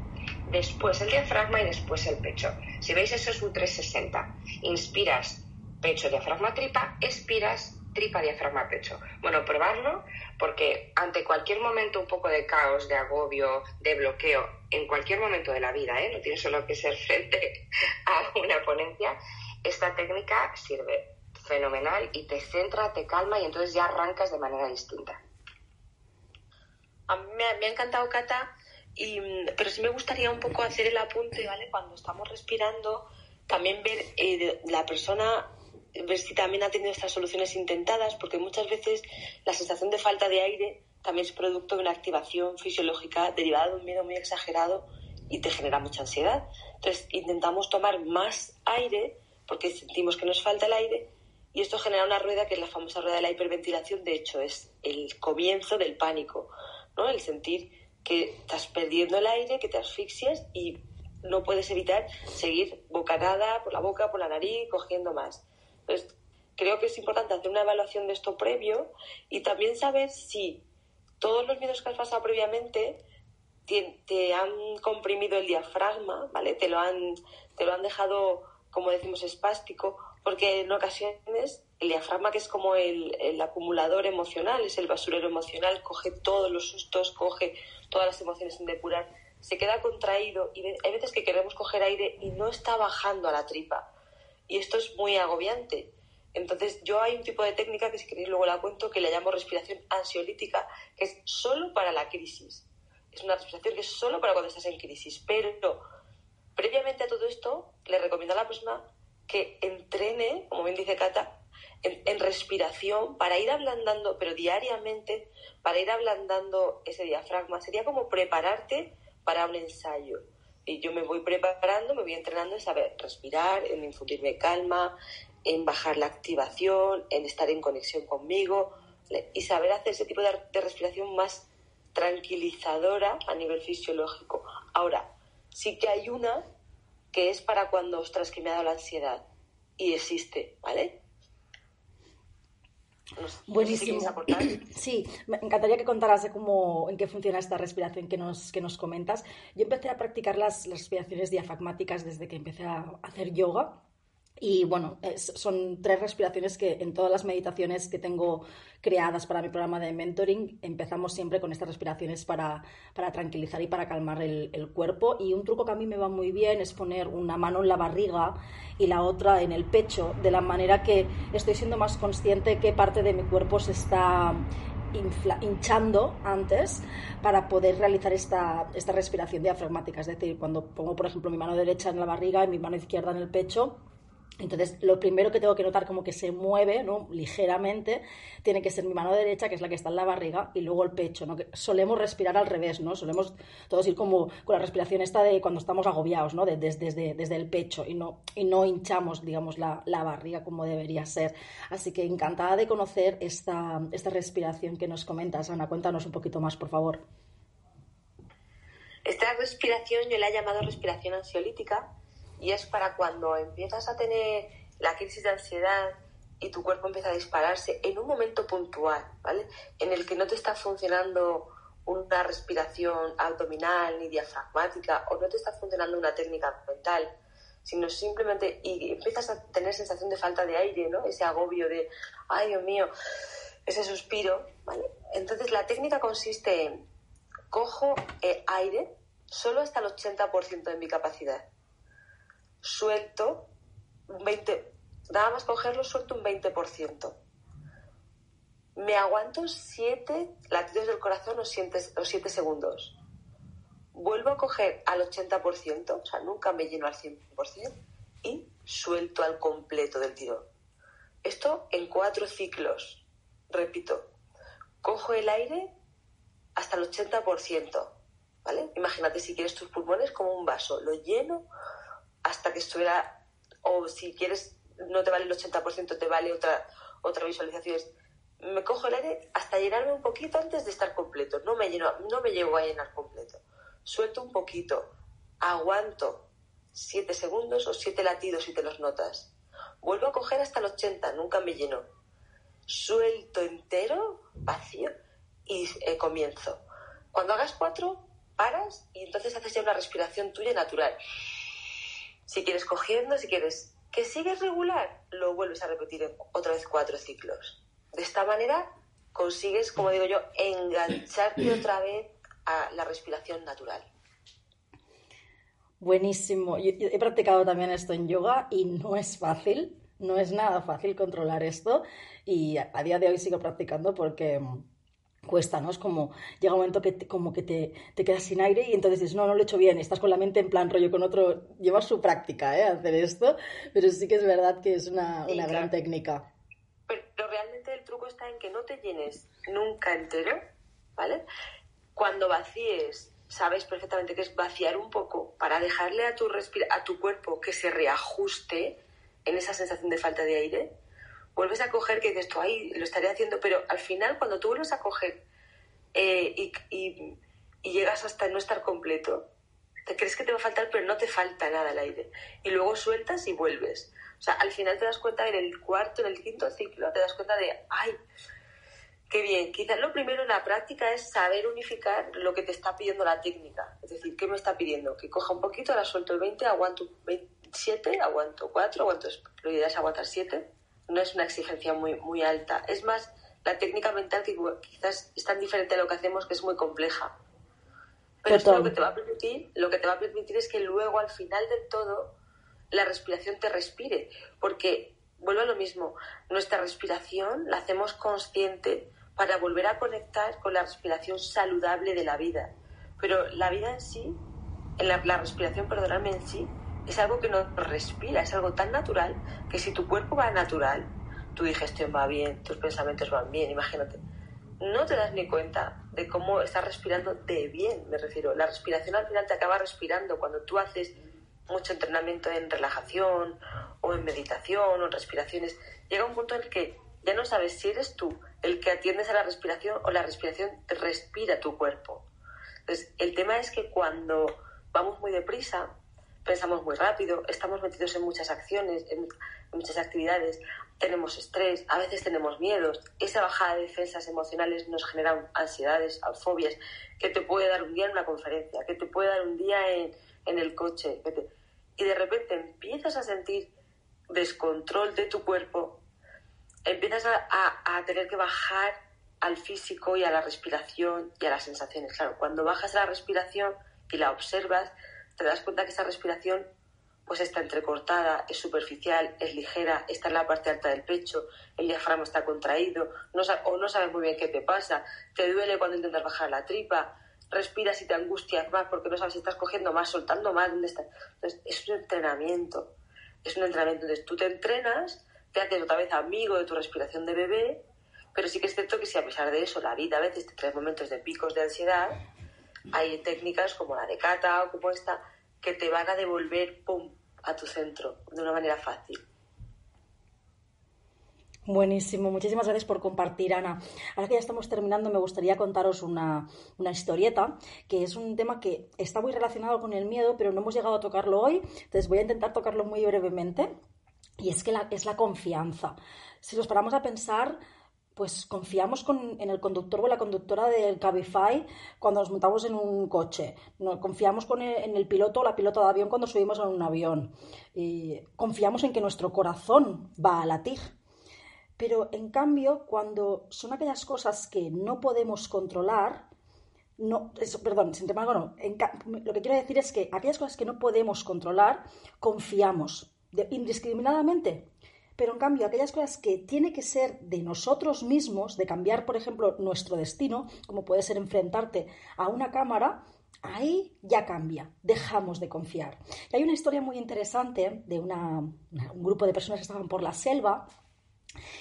después el diafragma y después el pecho. Si veis, eso es un 360. Inspiras pecho, diafragma, tripa, expiras tripa, diafragma, pecho. Bueno, probarlo porque ante cualquier momento un poco de caos, de agobio, de bloqueo, en cualquier momento de la vida, ¿eh? no tiene solo que ser frente a una ponencia, esta técnica sirve fenomenal y te centra, te calma y entonces ya arrancas de manera distinta. A mí me ha, encantado, Cata, y, pero sí me gustaría un poco hacer el apunte, ¿vale? Cuando estamos respirando, también ver eh, la persona ver si también ha tenido estas soluciones intentadas, porque muchas veces la sensación de falta de aire también es producto de una activación fisiológica derivada de un miedo muy exagerado y te genera mucha ansiedad. Entonces intentamos tomar más aire porque sentimos que nos falta el aire y esto genera una rueda que es la famosa rueda de la hiperventilación, de hecho es el comienzo del pánico, ¿no? El sentir que estás perdiendo el aire, que te asfixias y no puedes evitar seguir bocanada por la boca, por la nariz, cogiendo más. Entonces, creo que es importante hacer una evaluación de esto previo y también saber si todos los miedos que has pasado previamente te, han comprimido el diafragma, ¿vale? Te lo han, te lo han dejado, como decimos, espástico, porque en ocasiones el diafragma, que es como el, el acumulador emocional, es el basurero emocional, coge todos los sustos, coge todas las emociones sin depurar, se queda contraído y hay veces que queremos coger aire y no está bajando a la tripa y esto es muy agobiante. Entonces, yo hay un tipo de técnica que si queréis luego la cuento que le llamo respiración ansiolítica, que es solo para la crisis. Es una respiración que es solo para cuando estás en crisis. Pero previamente a todo esto, le recomiendo a la persona que entrene, como bien dice Cata, en, en, respiración para ir ablandando, pero diariamente, para ir ablandando ese diafragma. Sería como prepararte para un ensayo. Y yo me voy preparando, me voy entrenando en saber respirar, en infundirme calma, en bajar la activación, en estar en conexión conmigo y saber hacer ese tipo de, respiración más tranquilizadora a nivel fisiológico. Ahora, sí que hay una que es para cuando, ostras, que me ha dado la ansiedad y existe, ¿vale? Buenísimo. sí, me encantaría que contaras de cómo, en qué funciona esta respiración que nos, que nos comentas. Yo empecé a practicar las, las respiraciones diafragmáticas desde que empecé a hacer yoga y bueno, son tres respiraciones que en todas las meditaciones que tengo creadas para mi programa de mentoring empezamos siempre con estas respiraciones para, para tranquilizar y para calmar el, cuerpo. Y un truco que a mí me va muy bien es poner una mano en la barriga y la otra en el pecho, de la manera que estoy siendo más consciente qué parte de mi cuerpo se está hinchando antes para poder realizar esta, esta respiración diafragmática. Es decir, cuando pongo, por ejemplo, mi mano derecha en la barriga y mi mano izquierda en el pecho, entonces, lo primero que tengo que notar como que se mueve, ¿no? Ligeramente, tiene que ser mi mano derecha, que es la que está en la barriga, y luego el pecho, ¿no? Que solemos respirar al revés, ¿no? Solemos todos ir como con la respiración esta de cuando estamos agobiados, ¿no? desde, desde, el pecho y no, y no hinchamos, digamos, la, la, barriga como debería ser. Así que encantada de conocer esta, esta respiración que nos comentas. Ana, cuéntanos un poquito más, por favor. Esta respiración yo la he llamado respiración ansiolítica y es para cuando empiezas a tener la crisis de ansiedad y tu cuerpo empieza a dispararse en un momento puntual, ¿vale? En el que no te está funcionando una respiración abdominal ni diafragmática o no te está funcionando una técnica mental, sino simplemente y empiezas a tener sensación de falta de aire, ¿no? Ese agobio de, ay Dios mío, ese suspiro, ¿vale? Entonces la técnica consiste en cojo eh, aire solo hasta el 80% de mi capacidad suelto un 20, nada más cogerlo suelto un 20%. Me aguanto 7 latidos del corazón o 7 segundos. Vuelvo a coger al 80%, o sea, nunca me lleno al 100%, y suelto al completo del tirón. Esto en cuatro ciclos. Repito, cojo el aire hasta el 80%, ¿vale? Imagínate si quieres tus pulmones como un vaso, lo lleno hasta que estuviera, o si quieres, no te vale el 80%, te vale otra, otra visualización. Me cojo el aire hasta llenarme un poquito antes de estar completo. No me, lleno, no me llego a llenar completo. Suelto un poquito, aguanto 7 segundos o 7 latidos si te los notas. Vuelvo a coger hasta el 80, nunca me lleno. Suelto entero, vacío y eh, comienzo. Cuando hagas cuatro, paras y entonces haces ya una respiración tuya natural. Si quieres cogiendo, si quieres que sigues regular, lo vuelves a repetir otra vez cuatro ciclos. De esta manera consigues, como digo yo, engancharte otra vez a la respiración natural. Buenísimo. he practicado también esto en yoga y no es fácil, no es nada fácil controlar esto y a, día de hoy sigo practicando porque cuesta, ¿no? Es como, llega un momento que como que te, te, quedas sin aire y entonces dices, no, no lo he hecho bien, estás con la mente en plan rollo con otro, llevas su práctica, ¿eh? Hacer esto, pero sí que es verdad que es una, una gran técnica. Pero realmente el truco está en que no te llenes nunca entero, ¿vale? Cuando vacíes, sabes perfectamente que es vaciar un poco para dejarle a tu, a tu cuerpo que se reajuste en esa sensación de falta de aire vuelves a coger que dices tú, ahí lo estaría haciendo, pero al final cuando tú vuelves a coger eh, y, llegas hasta no estar completo, te crees que te va a faltar, pero no te falta nada el aire. Y luego sueltas y vuelves. O sea, al final te das cuenta en el cuarto, en el quinto ciclo, te das cuenta de, ay, qué bien. Quizás lo primero en la práctica es saber unificar lo que te está pidiendo la técnica. Es decir, ¿qué me está pidiendo? Que coja un poquito, ahora suelto el 20, aguanto 27, aguanto 4, aguanto, lo ideal es aguantar 7 no es una exigencia muy, muy alta. Es más la técnica mental que quizás es tan diferente a lo que hacemos que es muy compleja. Pero lo que te va a permitir, lo que te va a permitir es que luego al final del todo la respiración te respire, porque vuelvo a lo mismo, nuestra respiración la hacemos consciente para volver a conectar con la respiración saludable de la vida. Pero la vida en sí, en la, la respiración, perdonadme, en sí, es algo que no respira, es algo tan natural que si tu cuerpo va natural, tu digestión va bien, tus pensamientos van bien, imagínate. No te das ni cuenta de cómo estás respirando de bien, me refiero. La respiración al final te acaba respirando cuando tú haces mucho entrenamiento en relajación o en meditación o en respiraciones. Llega un punto en el que ya no sabes si eres tú el que atiendes a la respiración o la respiración respira tu cuerpo. Entonces, el tema es que cuando vamos muy deprisa, pensamos muy rápido, estamos metidos en muchas acciones, en, muchas actividades, tenemos estrés, a veces tenemos miedos. Esa bajada de defensas emocionales nos genera ansiedades, fobias, que te puede dar un día en una conferencia, que te puede dar un día en, el coche. Y de repente empiezas a sentir descontrol de tu cuerpo, empiezas a, a tener que bajar al físico y a la respiración y a las sensaciones. Claro, cuando bajas a la respiración y la observas, te das cuenta que esa respiración pues está entrecortada, es superficial, es ligera, está en la parte alta del pecho, el diafragma está contraído, no, o no sabes muy bien qué te pasa, te duele cuando intentas bajar la tripa, respiras y te angustias más porque no sabes si estás cogiendo más, soltando más, dónde estás. Entonces, es un entrenamiento, es un entrenamiento. Entonces, tú te entrenas, te haces otra vez amigo de tu respiración de bebé, pero sí que es cierto que si a pesar de eso la vida a veces te trae momentos de picos de ansiedad, hay técnicas como la de kata o como esta que te van a devolver a tu centro de una manera fácil. Buenísimo, muchísimas gracias por compartir, Ana. Ahora que ya estamos terminando, me gustaría contaros una, una, historieta, que es un tema que está muy relacionado con el miedo, pero no hemos llegado a tocarlo hoy, entonces voy a intentar tocarlo muy brevemente. Y es que la, es la confianza. Si nos paramos a pensar, pues confiamos en el conductor o la conductora del Cabify cuando nos montamos en un coche. Confiamos en el piloto o la pilota de avión cuando subimos en un avión. Confiamos en que nuestro corazón va a latir. Pero en cambio, cuando son aquellas cosas que no podemos controlar, no, perdón, sin embargo, no. lo que quiero decir es que aquellas cosas que no podemos controlar, confiamos indiscriminadamente pero en cambio aquellas cosas que tiene que ser de nosotros mismos, de cambiar, por ejemplo, nuestro destino, como puede ser enfrentarte a una cámara, ahí ya cambia, dejamos de confiar. Y hay una historia muy interesante de un grupo de personas que estaban por la selva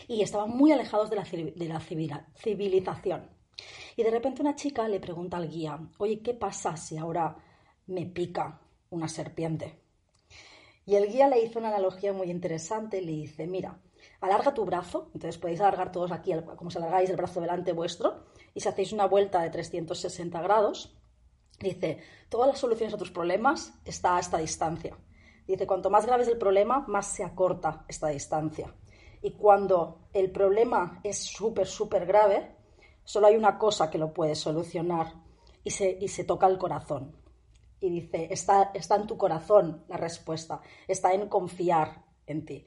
y estaban muy alejados de la, de la civilización. Y de repente una chica le pregunta al guía, oye, ¿qué pasa si ahora me pica una serpiente? Y el guía le hizo una analogía muy interesante, le dice, mira, alarga tu brazo, entonces podéis alargar todos aquí, como si alargáis el brazo delante vuestro, y si hacéis una vuelta de 360 grados, dice, todas las soluciones a tus problemas está a esta distancia. Dice, cuanto más grave es el problema, más se acorta esta distancia. Y cuando el problema es súper, súper grave, solo hay una cosa que lo puede solucionar, y se, y se toca el corazón. Dice, está, está en tu corazón la respuesta, está en confiar en ti.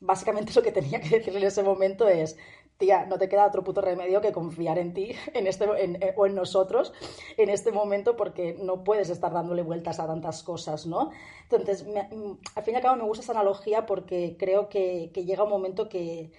Básicamente lo que tenía que decir en ese momento es, tía, no te queda otro puto remedio que confiar en ti en este, eh, o en nosotros en este momento porque no puedes estar dándole vueltas a tantas cosas, ¿no? Entonces, mm, al fin y al cabo me gusta esa analogía porque creo que, llega un momento que,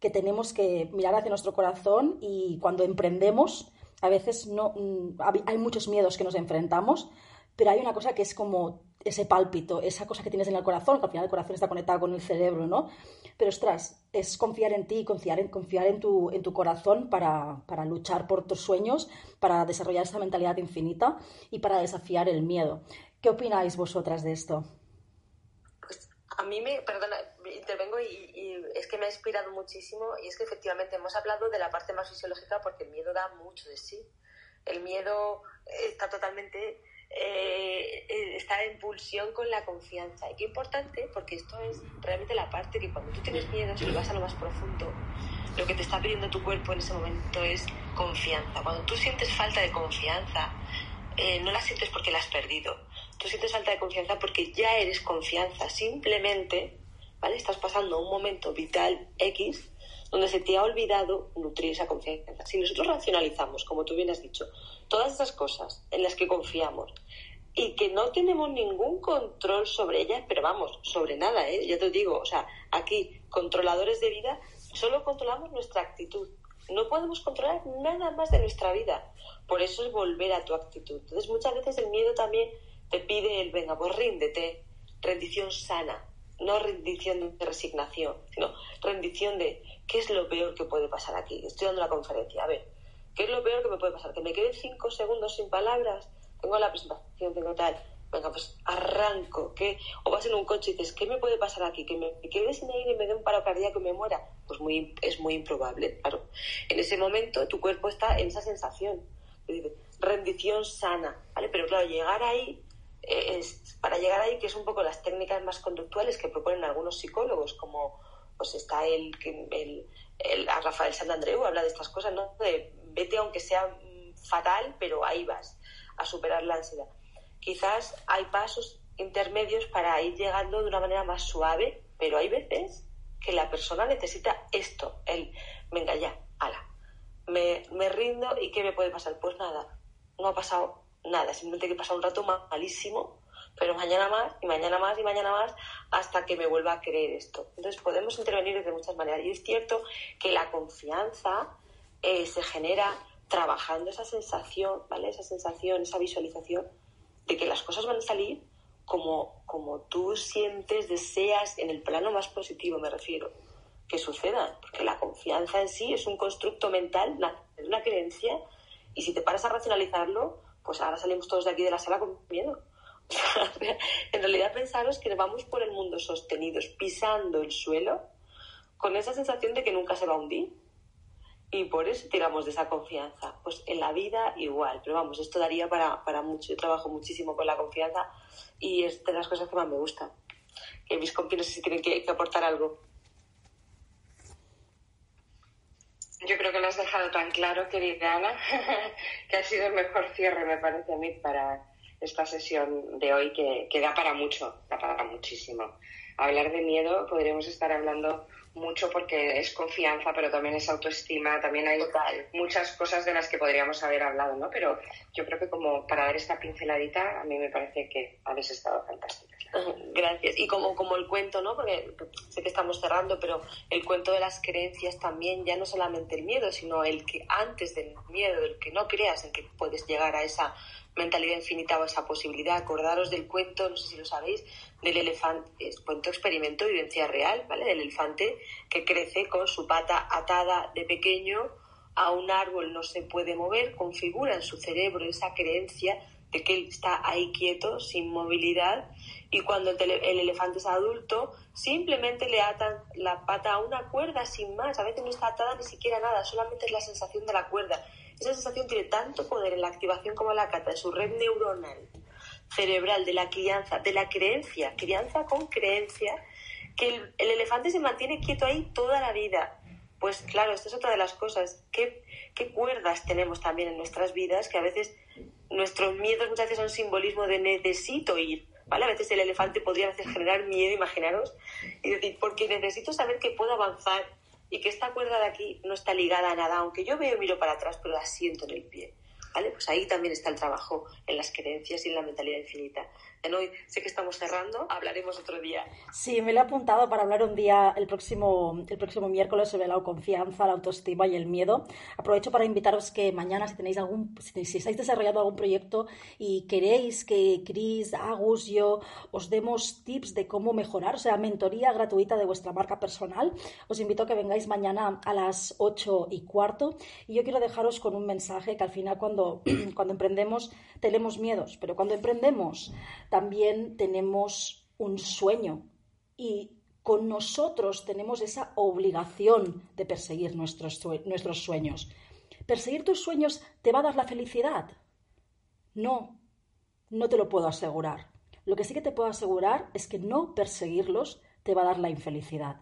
que tenemos que mirar hacia nuestro corazón y cuando emprendemos, a veces no, mm, hay muchos miedos que nos enfrentamos, pero hay una cosa que es como ese pálpito, esa cosa que tienes en el corazón, que al final el corazón está conectado con el cerebro, ¿no? Pero ostras, es confiar en ti, confiar en, confiar en, tu, en tu corazón para, para luchar por tus sueños, para desarrollar esa mentalidad infinita y para desafiar el miedo. ¿Qué opináis vosotras de esto? Pues a mí me, perdona, intervengo y, y, es que me ha inspirado muchísimo y es que efectivamente hemos hablado de la parte más fisiológica porque el miedo da mucho de sí. El miedo está totalmente eh, eh, está en con la confianza. Y qué importante, porque esto es realmente la parte que cuando tú tienes miedo, si vas a lo más profundo, lo que te está pidiendo tu cuerpo en ese momento es confianza. Cuando tú sientes falta de confianza, eh, no la sientes porque la has perdido. Tú sientes falta de confianza porque ya eres confianza. Simplemente, ¿vale? Estás pasando un momento vital X donde se te ha olvidado nutrir esa confianza. Si nosotros racionalizamos, como tú bien has dicho, todas esas cosas en las que confiamos y que no tenemos ningún control sobre ellas, pero vamos, sobre nada, ¿eh? ya te digo, o sea, aquí, controladores de vida, solo controlamos nuestra actitud. No podemos controlar nada más de nuestra vida. Por eso es volver a tu actitud. Entonces, muchas veces el miedo también te pide el, venga, pues ríndete, rendición sana, no rendición de resignación, sino rendición de qué es lo peor que puede pasar aquí. Estoy dando la conferencia, a ver, ¿qué es lo peor que me puede pasar? Que me quede cinco segundos sin palabras, tengo la presentación, tengo tal, venga, pues arranco, ¿qué? O vas en un coche y dices, ¿qué me puede pasar aquí? ¿Que me quede sin aire y me dé un paro cardíaco y me muera? Pues muy, es muy improbable, claro. En ese momento tu cuerpo está en esa sensación, rendición sana, ¿vale? Pero claro, llegar ahí es, para llegar ahí, que es un poco las técnicas más conductuales que proponen algunos psicólogos, como pues está el, el, el a Rafael Santandreu habla de estas cosas, ¿no? De vete aunque sea fatal, pero ahí vas a superar la ansiedad. Quizás hay pasos intermedios para ir llegando de una manera más suave, pero hay veces que la persona necesita esto, el, venga ya, ala, me, me rindo y ¿qué me puede pasar? Pues nada, no ha pasado nada, simplemente que pasa un rato malísimo, pero mañana más y mañana más y mañana más hasta que me vuelva a creer esto. Entonces podemos intervenir de muchas maneras y es cierto que la confianza eh, se genera trabajando esa sensación, ¿vale? Esa sensación, esa visualización de que las cosas van a salir como, como tú sientes, deseas, en el plano más positivo me refiero, que sucedan. Porque la confianza en sí es un constructo mental, es una creencia, y si te paras a racionalizarlo, pues ahora salimos todos de aquí de la sala con miedo. en realidad pensaros que vamos por el mundo sostenidos, pisando el suelo, con esa sensación de que nunca se va a hundir. Y por eso tiramos de esa confianza. Pues en la vida igual, pero vamos, esto daría para, para mucho. Yo trabajo muchísimo con la confianza y es de las cosas que más me gustan. Que mis compañeros si tienen que aportar algo. Yo creo que lo has dejado tan claro, querida Ana, que ha sido el mejor cierre, me parece a mí, para esta sesión de hoy, que, que da para mucho, da para muchísimo. Hablar de miedo, podríamos estar hablando mucho porque es confianza, pero también es autoestima, también hay muchas cosas de las que podríamos haber hablado, ¿no? Pero yo creo que como para dar esta pinceladita, a mí me parece que habéis estado fantásticas. Gracias. Y como, como el cuento, ¿no? Porque sé que estamos cerrando, pero el cuento de las creencias también, ya no solamente el miedo, sino el que antes del miedo, el que no creas en que puedes llegar a esa mentalidad infinita o esa posibilidad. Acordaros del cuento, no sé si lo sabéis, del elefante, es cuento experimento, vivencia real, ¿vale? Del elefante que crece con su pata atada de pequeño a un árbol, no se puede mover, configura en su cerebro esa creencia de que está ahí quieto, sin movilidad, y cuando el, el, elefante es adulto, simplemente le atan la pata a una cuerda sin más, a veces no está atada ni siquiera nada, solamente es la sensación de la cuerda. Esa sensación tiene tanto poder en la activación como en la cata de su red neuronal cerebral, de la crianza, de la creencia, crianza con creencia, que el, elefante se mantiene quieto ahí toda la vida. Pues claro, esta es otra de las cosas. ¿Qué, ¿Qué, cuerdas tenemos también en nuestras vidas que a veces nuestros miedos muchas veces son simbolismo de necesito ir. ¿Vale? A veces el elefante podría generar miedo, imaginaros, y decir, porque necesito saber que puedo avanzar y que esta cuerda de aquí no está ligada a nada, aunque yo veo miro para atrás, pero la siento en el pie. ¿Vale? Pues ahí también está el trabajo en las creencias y en la mentalidad infinita hoy sé que estamos cerrando, hablaremos otro día. Sí, me lo he apuntado para hablar un día el próximo, el próximo miércoles sobre la confianza, la autoestima y el miedo. Aprovecho para invitaros que mañana, si tenéis algún, si, estáis desarrollando algún proyecto y queréis que Chris, Agus, yo os demos tips de cómo mejorar, o sea, mentoría gratuita de vuestra marca personal, os invito a que vengáis mañana a las 8 y cuarto. Y yo quiero dejaros con un mensaje que al final cuando, cuando emprendemos tenemos miedos, pero cuando emprendemos también tenemos un sueño y con nosotros tenemos esa obligación de perseguir nuestros, nuestros sueños. ¿Perseguir tus sueños te va a dar la felicidad? No, no te lo puedo asegurar. Lo que sí que te puedo asegurar es que no perseguirlos te va a dar la infelicidad.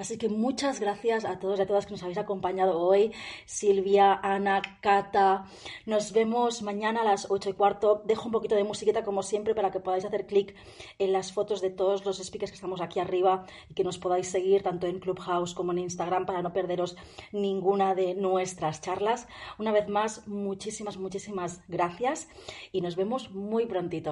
Así que muchas gracias a todos y a todas que nos habéis acompañado hoy. Silvia, Ana, Cata. Nos vemos mañana a las 8 y cuarto. Dejo un poquito de musiquita como siempre para que podáis hacer clic en las fotos de todos los speakers que estamos aquí arriba y que nos podáis seguir tanto en Clubhouse como en Instagram para no perderos ninguna de nuestras charlas. Una vez más, muchísimas, muchísimas gracias y nos vemos muy prontito.